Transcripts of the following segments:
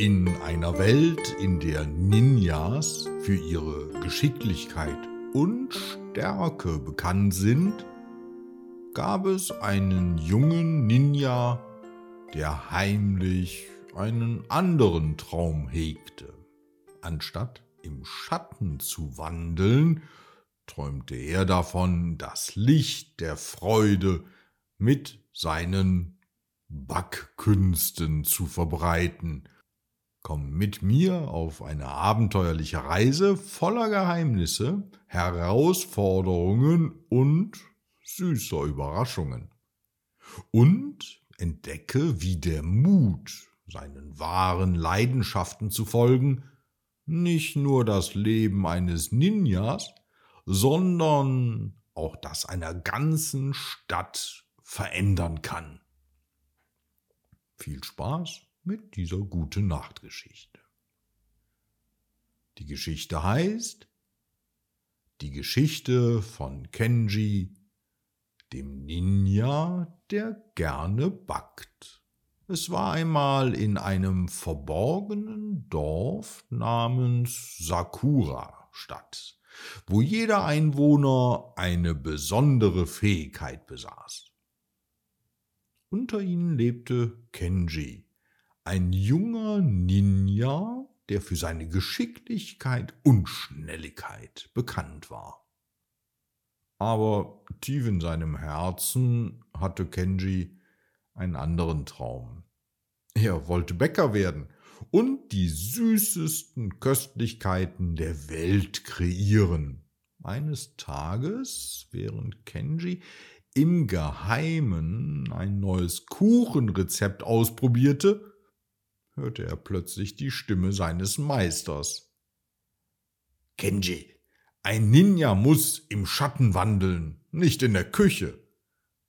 In einer Welt, in der Ninjas für ihre Geschicklichkeit und Stärke bekannt sind, gab es einen jungen Ninja, der heimlich einen anderen Traum hegte. Anstatt im Schatten zu wandeln, träumte er davon, das Licht der Freude mit seinen Backkünsten zu verbreiten. Komm mit mir auf eine abenteuerliche Reise voller Geheimnisse, Herausforderungen und süßer Überraschungen. Und entdecke, wie der Mut, seinen wahren Leidenschaften zu folgen, nicht nur das Leben eines Ninjas, sondern auch das einer ganzen Stadt verändern kann. Viel Spaß mit dieser gute Nachtgeschichte. Die Geschichte heißt Die Geschichte von Kenji, dem Ninja, der gerne backt. Es war einmal in einem verborgenen Dorf namens Sakura Stadt, wo jeder Einwohner eine besondere Fähigkeit besaß. Unter ihnen lebte Kenji, ein junger Ninja, der für seine Geschicklichkeit und Schnelligkeit bekannt war. Aber tief in seinem Herzen hatte Kenji einen anderen Traum. Er wollte Bäcker werden und die süßesten Köstlichkeiten der Welt kreieren. Eines Tages, während Kenji im Geheimen ein neues Kuchenrezept ausprobierte, hörte er plötzlich die Stimme seines Meisters. Kenji, ein Ninja muss im Schatten wandeln, nicht in der Küche,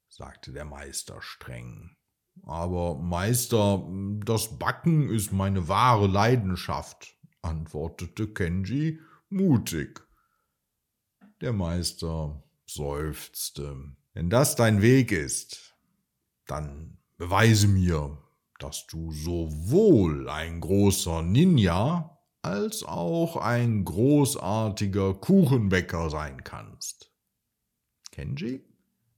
sagte der Meister streng. Aber Meister, das Backen ist meine wahre Leidenschaft, antwortete Kenji mutig. Der Meister seufzte. Wenn das dein Weg ist, dann beweise mir, dass du sowohl ein großer Ninja als auch ein großartiger Kuchenbäcker sein kannst. Kenji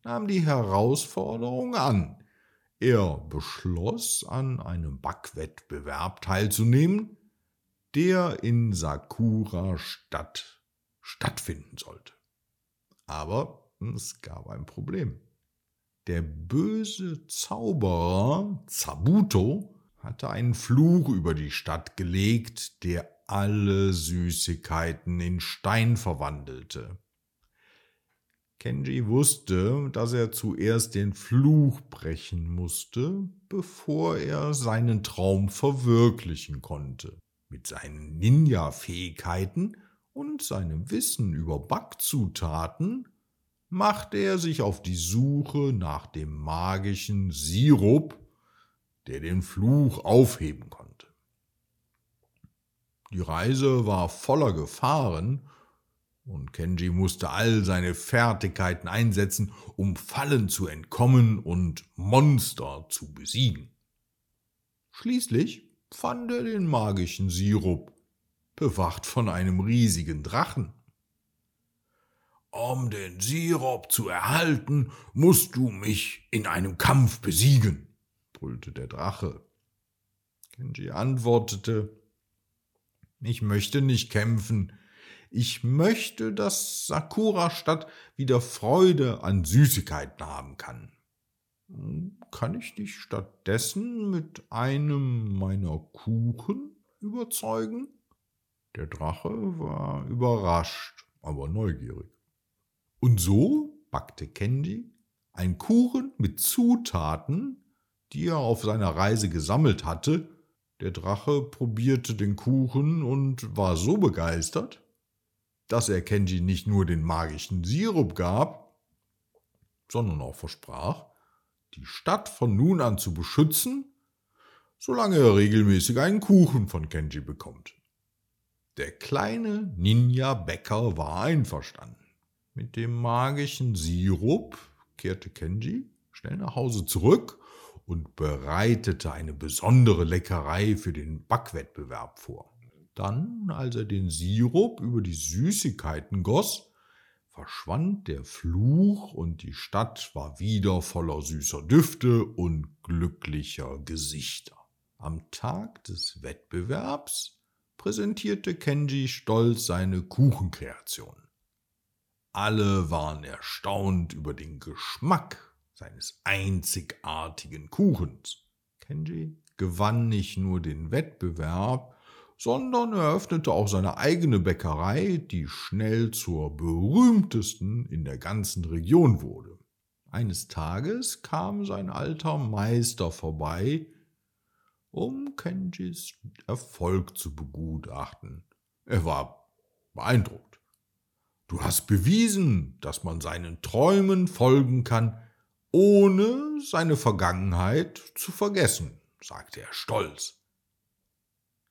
nahm die Herausforderung an. Er beschloss, an einem Backwettbewerb teilzunehmen, der in Sakura Stadt stattfinden sollte. Aber es gab ein Problem. Der böse Zauberer Zabuto hatte einen Fluch über die Stadt gelegt, der alle Süßigkeiten in Stein verwandelte. Kenji wusste, dass er zuerst den Fluch brechen musste, bevor er seinen Traum verwirklichen konnte. Mit seinen Ninja-Fähigkeiten und seinem Wissen über Backzutaten machte er sich auf die Suche nach dem magischen Sirup, der den Fluch aufheben konnte. Die Reise war voller Gefahren, und Kenji musste all seine Fertigkeiten einsetzen, um Fallen zu entkommen und Monster zu besiegen. Schließlich fand er den magischen Sirup, bewacht von einem riesigen Drachen. Um den Sirup zu erhalten, musst du mich in einem Kampf besiegen, brüllte der Drache. Kenji antwortete, ich möchte nicht kämpfen, ich möchte, dass Sakura-Stadt wieder Freude an Süßigkeiten haben kann. Kann ich dich stattdessen mit einem meiner Kuchen überzeugen? Der Drache war überrascht, aber neugierig. Und so backte Candy ein Kuchen mit Zutaten, die er auf seiner Reise gesammelt hatte. Der Drache probierte den Kuchen und war so begeistert, dass er Kenji nicht nur den magischen Sirup gab, sondern auch versprach, die Stadt von nun an zu beschützen, solange er regelmäßig einen Kuchen von Kenji bekommt. Der kleine Ninja-Bäcker war einverstanden. Mit dem magischen Sirup kehrte Kenji schnell nach Hause zurück und bereitete eine besondere Leckerei für den Backwettbewerb vor. Dann, als er den Sirup über die Süßigkeiten goss, verschwand der Fluch und die Stadt war wieder voller süßer Düfte und glücklicher Gesichter. Am Tag des Wettbewerbs präsentierte Kenji stolz seine Kuchenkreation. Alle waren erstaunt über den Geschmack seines einzigartigen Kuchens. Kenji gewann nicht nur den Wettbewerb, sondern eröffnete auch seine eigene Bäckerei, die schnell zur berühmtesten in der ganzen Region wurde. Eines Tages kam sein alter Meister vorbei, um Kenjis Erfolg zu begutachten. Er war beeindruckt. Du hast bewiesen, dass man seinen Träumen folgen kann, ohne seine Vergangenheit zu vergessen, sagte er stolz.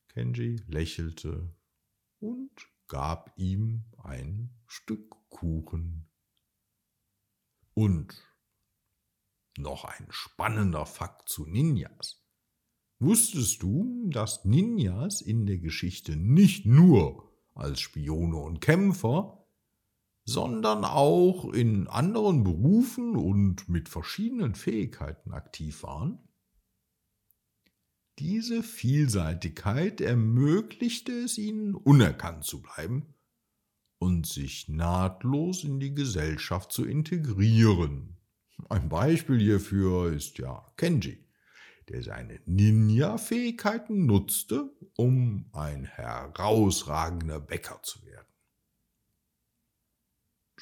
Kenji lächelte und gab ihm ein Stück Kuchen. Und noch ein spannender Fakt zu Ninjas. Wusstest du, dass Ninjas in der Geschichte nicht nur als Spione und Kämpfer, sondern auch in anderen Berufen und mit verschiedenen Fähigkeiten aktiv waren? Diese Vielseitigkeit ermöglichte es ihnen, unerkannt zu bleiben und sich nahtlos in die Gesellschaft zu integrieren. Ein Beispiel hierfür ist ja Kenji, der seine Ninja-Fähigkeiten nutzte, um ein herausragender Bäcker zu werden.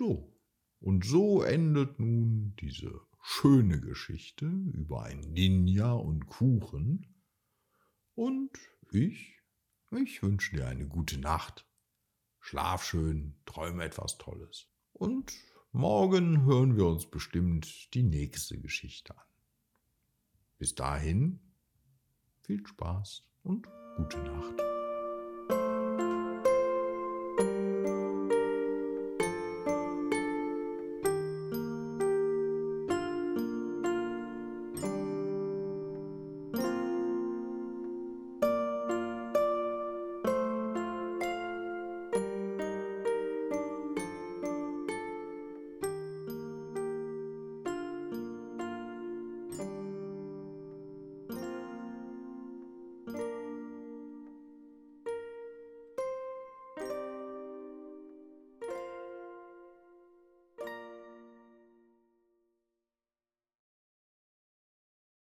So, und so endet nun diese schöne Geschichte über ein Ninja und Kuchen, und ich, ich wünsche dir eine gute Nacht. Schlaf schön, träume etwas Tolles. Und morgen hören wir uns bestimmt die nächste Geschichte an. Bis dahin, viel Spaß und gute Nacht.